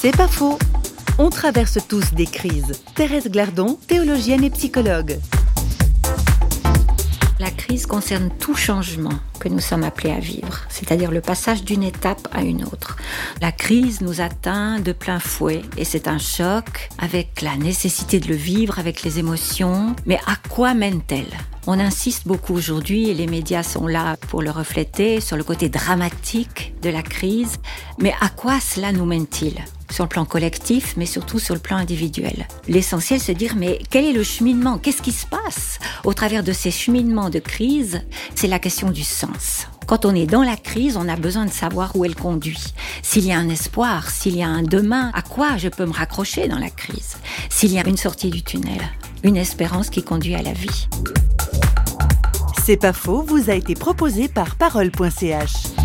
C'est pas faux. On traverse tous des crises. Thérèse Glardon, théologienne et psychologue. La crise concerne tout changement que nous sommes appelés à vivre, c'est-à-dire le passage d'une étape à une autre. La crise nous atteint de plein fouet et c'est un choc avec la nécessité de le vivre, avec les émotions. Mais à quoi mène-t-elle? On insiste beaucoup aujourd'hui, et les médias sont là pour le refléter, sur le côté dramatique de la crise. Mais à quoi cela nous mène-t-il? Sur le plan collectif, mais surtout sur le plan individuel. L'essentiel, c'est de dire, mais quel est le cheminement? Qu'est-ce qui se passe au travers de ces cheminements de crise? C'est la question du sens. Quand on est dans la crise, on a besoin de savoir où elle conduit. S'il y a un espoir, s'il y a un demain, à quoi je peux me raccrocher dans la crise? S'il y a une sortie du tunnel, une espérance qui conduit à la vie. C'est pas faux, vous a été proposé par parole.ch.